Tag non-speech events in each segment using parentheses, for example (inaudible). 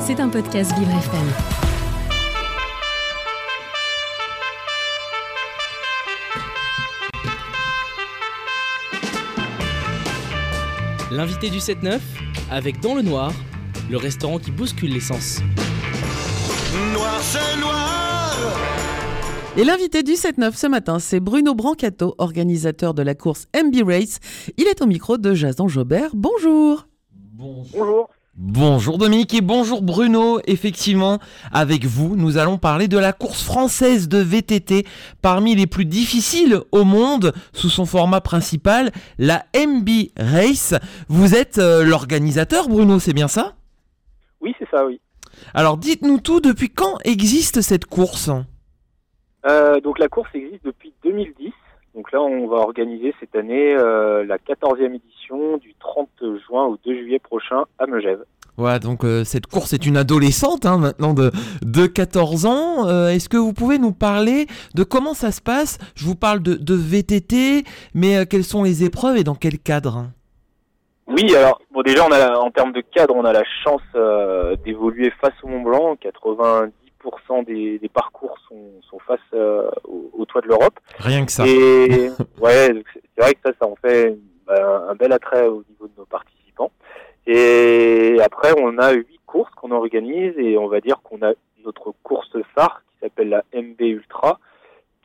C'est un podcast Vivre FM. L'invité du 7-9, avec Dans le Noir, le restaurant qui bouscule l'essence. Noir, c'est noir. Et l'invité du 7-9 ce matin, c'est Bruno Brancato, organisateur de la course MB Race. Il est au micro de Jason Jobert. Bonjour. Bonjour. Bonjour Dominique et bonjour Bruno. Effectivement, avec vous, nous allons parler de la course française de VTT, parmi les plus difficiles au monde, sous son format principal, la MB Race. Vous êtes euh, l'organisateur, Bruno, c'est bien ça? Oui, c'est ça, oui. Alors dites-nous tout, depuis quand existe cette course? Euh, donc la course existe depuis 2010. Donc là, on va organiser cette année euh, la 14e édition du 30 juin au 2 juillet prochain à Megève. Voilà, donc euh, cette course est une adolescente hein, maintenant de, de 14 ans. Euh, Est-ce que vous pouvez nous parler de comment ça se passe? Je vous parle de, de VTT, mais quelles sont les épreuves et dans quel cadre? Oui, alors bon déjà on a en termes de cadre, on a la chance euh, d'évoluer face au Mont Blanc. 90% des, des parcours sont, sont face euh, au, au toit de l'Europe. Rien que ça. Et (laughs) ouais, c'est vrai que ça, ça en fait bah, un bel attrait au niveau de nos participants. Et après, on a huit courses qu'on organise et on va dire qu'on a notre course phare qui s'appelle la MB Ultra,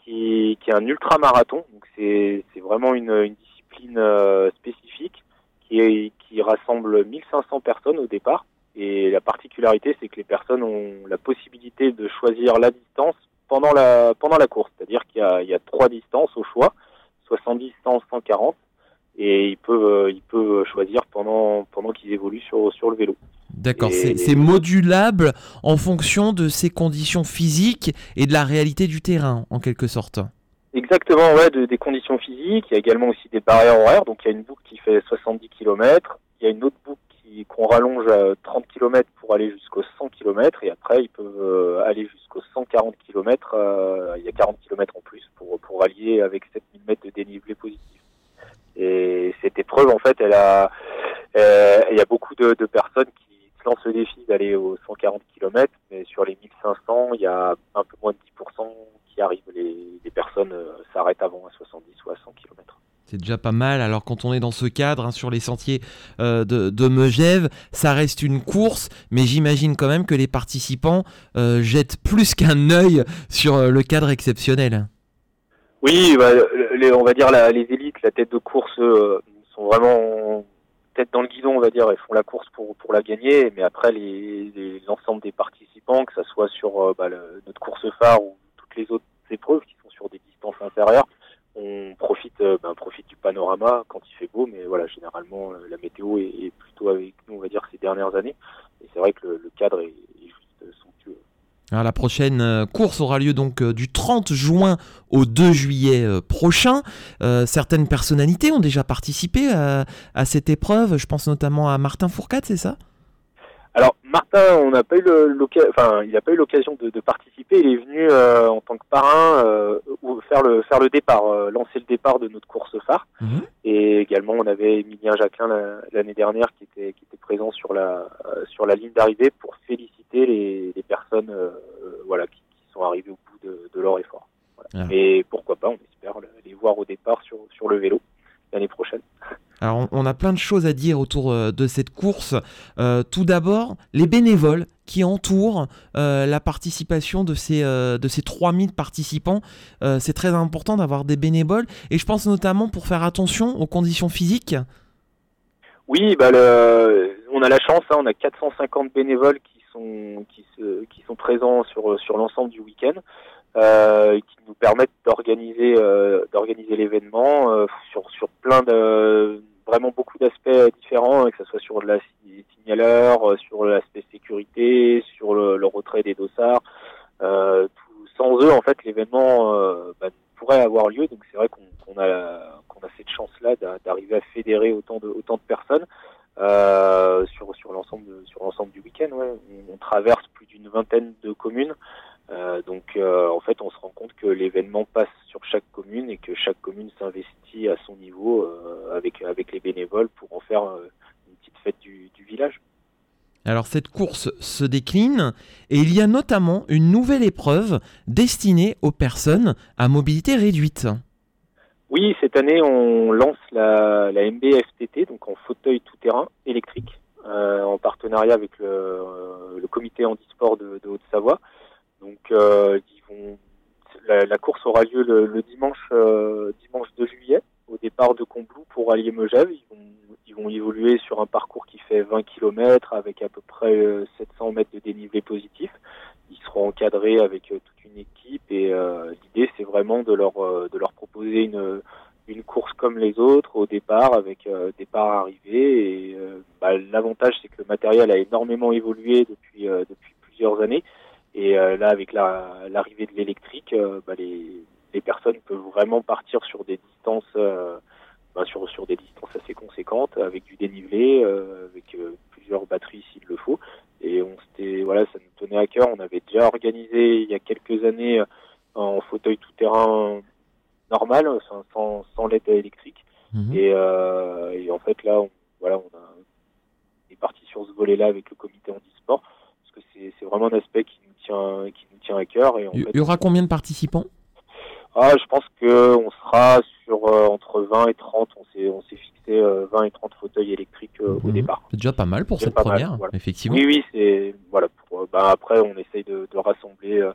qui, qui est un ultra marathon. Donc c'est c'est vraiment une, une discipline euh, spécifique qui, est, qui rassemble 1500 personnes au départ. Et la particularité, c'est que les personnes ont la possibilité de choisir la distance pendant la pendant la course. C'est-à-dire qu'il y a, il y a trois distances au choix, 70, 100, 140, et ils peuvent euh, ils peuvent choisir pendant pendant qu'ils évoluent sur sur le vélo. D'accord, c'est c'est modulable en fonction de ses conditions physiques et de la réalité du terrain, en quelque sorte. Exactement, ouais, de- des conditions physiques. Il y a également aussi des barrières horaires. Donc il y a une boucle qui fait 70 km. Il y a une autre boucle qu'on rallonge à 30 km pour aller jusqu'aux 100 km. Et après, ils peuvent euh, aller jusqu'aux 140 km. il y a 40 km en plus pour, pour allier avec 7000 mètres de dénivelé positif. Et cette épreuve, en fait, elle a, euh, il y a beaucoup de, de personnes qui se lancent le défi d'aller aux 140 km, mais sur les 1500, il y a un peu moins de 10% qui arrivent. Les, les personnes euh, s'arrêtent avant à 70 ou à 100 km. C'est déjà pas mal. Alors quand on est dans ce cadre, hein, sur les sentiers euh, de, Megève, ça reste une course, mais j'imagine quand même que les participants euh, jettent plus qu'un œil sur euh, le cadre exceptionnel. Oui, bah, les, on va dire la, les élites, la tête de course, sont vraiment tête dans le guidon, on va dire, et font la course pour, pour la gagner. Mais après, les- les- l'ensemble des participants, que ça soit sur bah, notre course phare ou toutes les autres épreuves qui sont sur des distances inférieures, on profite, euh, ben, profite du panorama quand il fait beau. Mais voilà, généralement, euh, la météo est, plutôt avec nous, on va dire, ces dernières années. Et c'est vrai que le, cadre est, juste somptueux. Alors, la prochaine euh, course aura lieu donc du 30 juin au 2 juillet prochain. Certaines personnalités ont déjà participé à cette épreuve. Je pense notamment à Martin Fourcade, c'est ça? Alors Martin, on n'a pas eu le- l'occasion, enfin il n'a pas eu l'occasion de, de participer. Il est venu euh, en tant que parrain euh, faire le faire le départ, euh, lancer le départ de notre course phare. Mhm. Et également on avait Emilien Jacquelin la- l'année dernière qui était qui était présent sur la euh, sur la ligne d'arrivée pour féliciter les, les personnes euh, euh, voilà qui, qui sont arrivées au bout de, de leur effort. Voilà. Ah. Et pourquoi pas, on espère le- les voir au départ sur sur le vélo on, a plein de choses à dire autour euh, de cette course. Euh, tout d'abord, les bénévoles qui entourent euh, la participation de ces, de ces 3000 participants. C'est très important d'avoir des bénévoles. Et je pense notamment pour faire attention aux conditions physiques. Oui, bah on a la chance, hein, on a 450 bénévoles qui sont présents sur l'ensemble du week-end, qui nous permettent d'organiser l'événement sur plein de vraiment beaucoup d'aspects différents, hein, que ce soit sur la si- signaleur, euh, sur l'aspect sécurité, sur le, le retrait des dossards. Euh, sans eux, en fait, l'événement euh, bah, pourrait avoir lieu. Donc c'est vrai qu'on qu'on a qu'on a cette chance-là d'a- d'arriver à fédérer autant de autant de personnes euh, sur sur l'ensemble de- sur l'ensemble du week-end. Ouais. On traverse plus d'une vingtaine de communes. Euh, donc euh, en fait, on se rend compte que l'événement passe sur chaque commune et que chaque commune s'investit à son niveau euh, avec avec les bénévoles pour en faire une petite fête du, du village. Alors cette course se décline et il y a notamment une nouvelle épreuve destinée aux personnes à mobilité réduite. Oui, cette année, on lance la, la MBFTT, donc en fauteuil tout-terrain électrique, en partenariat avec le, le comité handisport de, de Haute-Savoie. Donc, euh, ils vont, la, course aura lieu le, dimanche, euh, dimanche 2 juillet, au départ de Combloux pour allier Megève. Ils vont, ils vont évoluer sur un parcours qui fait 20 km avec à peu près euh, 700 mètres de dénivelé positif. Ils seront encadrés avec euh, toute une équipe et euh, l'idée c'est vraiment de leur euh, proposer une une course comme les autres au départ avec euh, départ arrivée et euh, bah, l'avantage c'est que le matériel a énormément évolué euh, depuis plusieurs années et euh, là avec la l'arrivée de l'électrique euh, bah, les les personnes peuvent vraiment partir sur des distances euh, bah, sur sur des distances assez conséquentes avec du dénivelé euh, avec euh, plusieurs batteries s'il le faut. Et on s'était voilà ça nous tenait à cœur. On avait déjà organisé il y a quelques années en fauteuil tout terrain normal sans sans, l'aide électrique. Mhm. et, euh, et en fait là on, voilà on a on est parti sur ce volet là avec le comité handisport parce que c'est c'est vraiment un aspect qui nous tient qui nous tient à cœur et Il y aura combien de participants? Ah, je pense que on sera sur euh, entre 20 et 30. On s'est on s'est fixé euh, 20 et 30 fauteuils électriques euh, au Mhm. départ. C'est déjà pas mal pour cette mal, première, voilà. effectivement. Oui, oui, c'est voilà. Pour, euh, bah, après, on essaye de, de rassembler euh,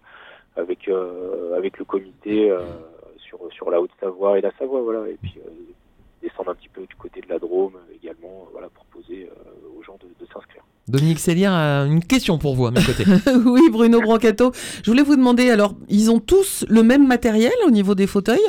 avec euh, avec le comité euh, sur sur la Haute-Savoie et la Savoie, voilà. Et puis euh, descendre un petit peu du côté de la Drôme euh, également, euh, voilà, proposer euh, aux gens de, de s'inscrire. Dominique Cellière a une question pour vous à mes côtés. (laughs) oui, Bruno Brancato. Je voulais vous demander, alors, ils ont tous le même matériel au niveau des fauteuils?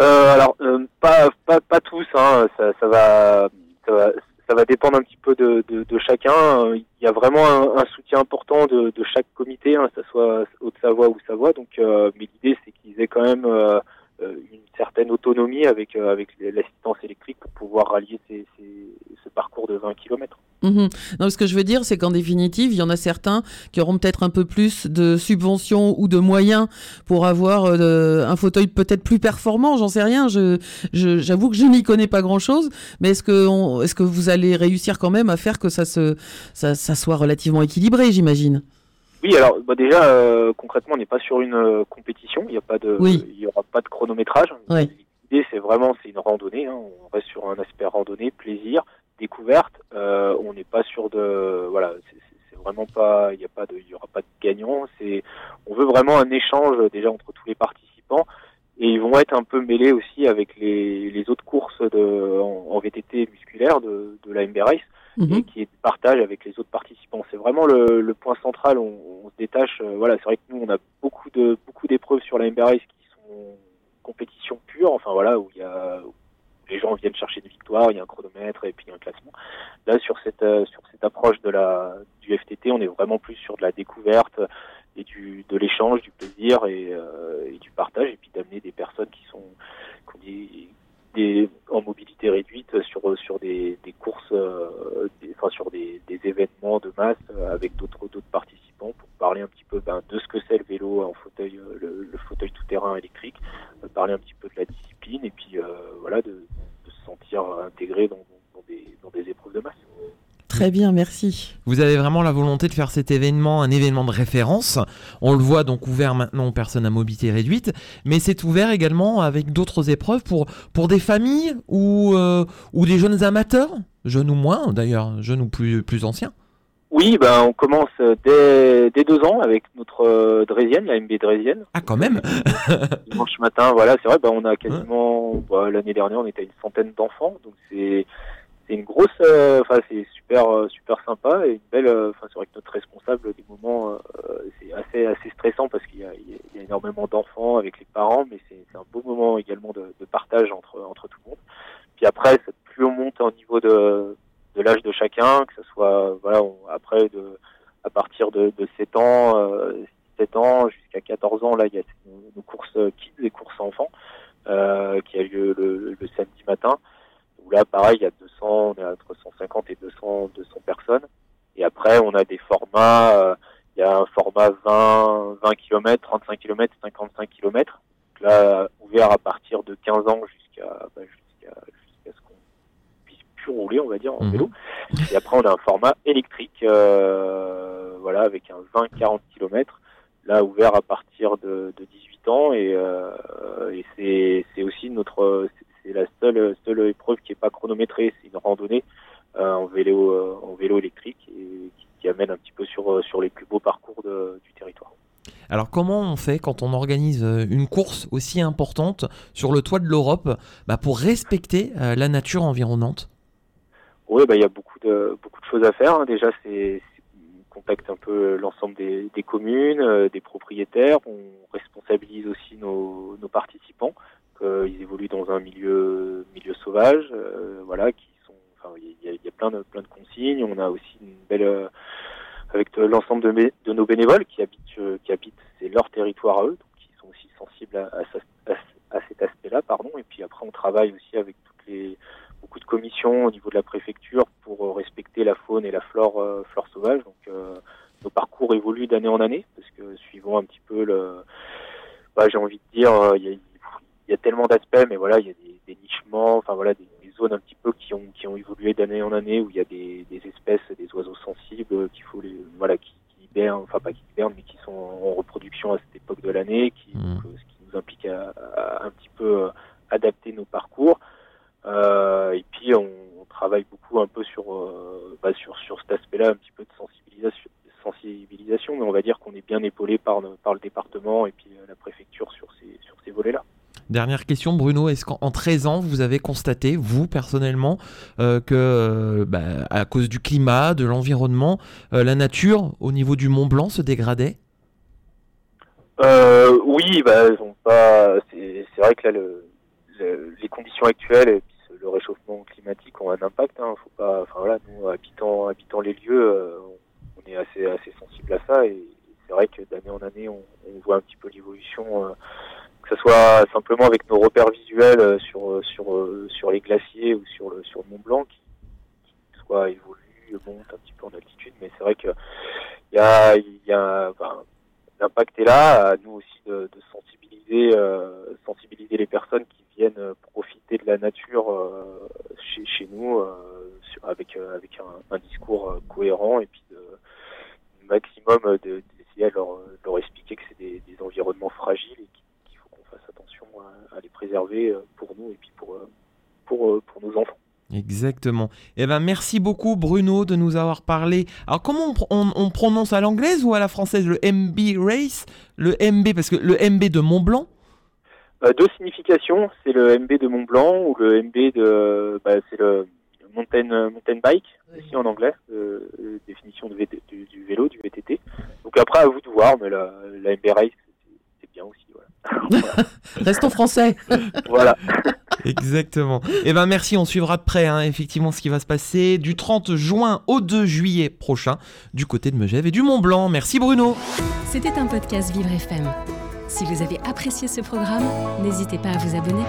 Euh, alors, euh, pas, pas, pas tous, hein, ça, ça, va, ça, va, ça va dépendre un petit peu de, de, de chacun. Il y a vraiment un, un soutien important de, de chaque comité, hein, que ce soit Haute-Savoie ou Savoie. Donc, euh, mais l'idée, c'est qu'ils aient quand même euh, euh, une certaine autonomie avec, euh, avec l'assistance électrique pour pouvoir rallier ces, ces, ce parcours de 20 km. Mhm. Non, ce que je veux dire, c'est qu'en définitive, il y en a certains qui auront peut-être un peu plus de subventions ou de moyens pour avoir euh, un fauteuil peut-être plus performant. J'en sais rien. Je, je- j'avoue que je n'y connais pas grand-chose. Mais est-ce que, on- est-ce que vous allez réussir quand même à faire que ça se, ça, ça soit relativement équilibré, j'imagine? Oui, alors bah déjà euh, concrètement, on n'est pas sur une euh, compétition. Il n'y a pas de, Oui. il y aura pas de chronométrage. Ouais. L'idée, c'est vraiment, c'est une randonnée. Hein. On reste sur un aspect randonnée, plaisir, découverte. Euh, on n'est pas sur de, voilà, c'est- vraiment pas, il y a pas de, il y aura pas de gagnant. C'est, on veut vraiment un échange déjà entre tous les participants. Et ils vont être un peu mêlés aussi avec les, les autres courses de, en, en VTT musculaire de, de la MB Race Mhm. et qui est partage avec les autres participants. C'est vraiment le, le point central. On, on se détache. euh, voilà, c'est vrai que nous, on a beaucoup de beaucoup d'épreuves sur la MB Race qui sont compétition pure. Enfin voilà, où il y a où les gens viennent chercher des victoires, il y a un chronomètre et puis un classement. Là, sur cette euh, sur cette approche de la du FTT, on est vraiment plus sur de la découverte et du de l'échange, du plaisir et, euh, et du partage, et puis d'amener des personnes qui sont qui ont des, des en mobilité réduite sur sur des, des courses, euh, des- enfin sur des, des événements de masse avec d'autres d'autres participants pour parler un petit peu ben, de ce que c'est le vélo en fauteuil, euh, le, le fauteuil tout terrain électrique, parler un petit peu de la discipline et puis euh, voilà des dans des épreuves de masse. Très bien, merci. Vous avez vraiment la volonté de faire cet événement un événement de référence. On le voit donc ouvert maintenant aux personnes à mobilité réduite, mais c'est ouvert également avec d'autres épreuves pour, pour des familles ou, euh, ou des jeunes amateurs, jeunes ou moins d'ailleurs, jeunes ou plus, plus anciens. Oui, ben on commence dès, dès deux ans avec notre euh, Drésienne, la MB Drésienne. Ah quand même (laughs) dimanche matin, voilà, c'est vrai, bah, on a quasiment, bah, l'année dernière, on était à une centaine d'enfants, donc c'est, c'est une grosse, euh, enfin, c'est super, euh, super sympa et une belle, euh, enfin, c'est vrai que notre responsable, des moments, euh, c'est assez, assez stressant parce qu'il y y a- énormément d'enfants avec les parents, mais c'est, un beau moment également de, de partage entre, entre tout le monde. Puis après, plus on monte au niveau de l'âge de chacun, que ce soit, voilà, on- après de, à partir de, de 7 ans, euh, 7 ans jusqu'à 14 ans, là, il y a nos, courses kids, les courses enfants, euh, qui a lieu le, le samedi matin. Où là, pareil, il y a 200, on est entre 150 et 200, 200 personnes. Et après, on a des formats, euh, il y a un format 20, 20 km, 35 km, 55 km. Donc là, ouvert à partir de 15 ans jusqu'à, bah, jusqu'à, jusqu'à ce qu'on puisse pu rouler, on va dire, en Mhm. vélo. Et après, on a un format électrique, euh, voilà, avec un 20-40 km, là ouvert à partir de, de 18 ans. Et, euh, et c'est aussi notre, c'est- la seule, seule épreuve qui est pas chronométrée. C'est une randonnée euh, en vélo, en vélo électrique et qui, qui amène un petit peu sur sur les plus beaux parcours de- du territoire. Alors comment on fait quand on organise une course aussi importante sur le toit de l'Europe bah, pour respecter la nature environnante? Oui, bah, il y a beaucoup choses à faire. hein. Déjà, c'est c'est- on contacte un peu l'ensemble des, communes, euh, des propriétaires. On responsabilise aussi nos, participants, qu'ils évoluent dans un milieu, milieu sauvage, euh, voilà, il y a, plein de, plein de consignes. On a aussi une belle euh, avec l'ensemble de, nos bénévoles qui habitent, euh, qui habitent, c'est leur territoire à eux, donc qui sont aussi sensibles à, à, ce- à- à cet aspect-là, pardon. Et puis après, on travaille aussi avec commissions au niveau de la préfecture pour euh, respecter la faune et la flore, euh, flore sauvage. Donc euh, nos parcours évoluent d'année en année parce que suivant un petit peu le, bah, j'ai envie de dire, il y, a, il y a tellement d'aspects, mais voilà, il y a des, des nichements, enfin voilà, des, des zones un petit peu qui ont qui ont évolué d'année en année où il y a des, des espèces, des oiseaux sensibles qu'il faut les, voilà, qui, qui hibernent, enfin pas qui hibernent, mais qui sont en reproduction à cette époque de l'année, qui donc, euh, ce qui nous implique à, à un petit peu adapter nos parcours. Euh, et puis on, on travaille beaucoup un peu sur euh, bah, sur sur cet aspect-là, un petit peu de sensibilisation, sensibilisation, mais on va dire qu'on est bien épaulé par le, par le département et puis euh, la préfecture sur ces sur ces volets-là. Dernière question Bruno, est-ce qu'en en 13 ans vous avez constaté, vous personnellement, euh, que euh, bah, à cause du climat, de l'environnement, euh, la nature au niveau du Mont Blanc se dégradait? Euh, oui, bah. C'est vrai que là, le, le- les conditions actuelles et puis ce- le réchauffement climatique ont un impact. Hein, faut pas. Enfin voilà, nous habitant habitant les lieux, euh, on, est assez assez sensible à ça et c'est vrai que d'année en année, on, voit un petit peu l'évolution. euh, que ce soit simplement avec nos repères visuels euh, sur sur sur les glaciers ou sur le sur le Mont Blanc qui, qui soit évolue, monte un petit peu en altitude, mais c'est vrai que il y a il y a l'impact est là, à nous aussi de, de sensibiliser, euh, sensibiliser les personnes qui viennent euh, profiter de la nature euh, chez, chez nous avec, avec un, un discours cohérent et puis de, maximum de- d'essayer de leur, leur expliquer que c'est des, des environnements fragiles et qu'il faut qu'on fasse attention à, à les préserver pour nous et puis pour, pour, pour nos enfants. Exactement. Eh ben merci beaucoup Bruno de nous avoir parlé. Alors comment on, pr- on- on prononce à l'anglaise ou à la française le MB Race? Le MB parce que le MB de Mont Blanc Euh, deux significations, c'est le MB de Mont Blanc ou le MB de, bah, c'est le mountain, mountain bike, aussi en anglais, euh, euh, définition de VT du, du vélo, du VTT. Donc après, à vous de voir, mais la, la MB Race, c'est- c'est bien aussi. Voilà. (laughs) Restons français. voilà. Exactement. Eh ben merci, on suivra de près hein, effectivement ce qui va se passer du 30 juin au 2 juillet prochain du côté de Megève et du Mont Blanc. Merci Bruno. C'était un podcast Vivre FM. Si vous avez apprécié ce programme, n'hésitez pas à vous abonner.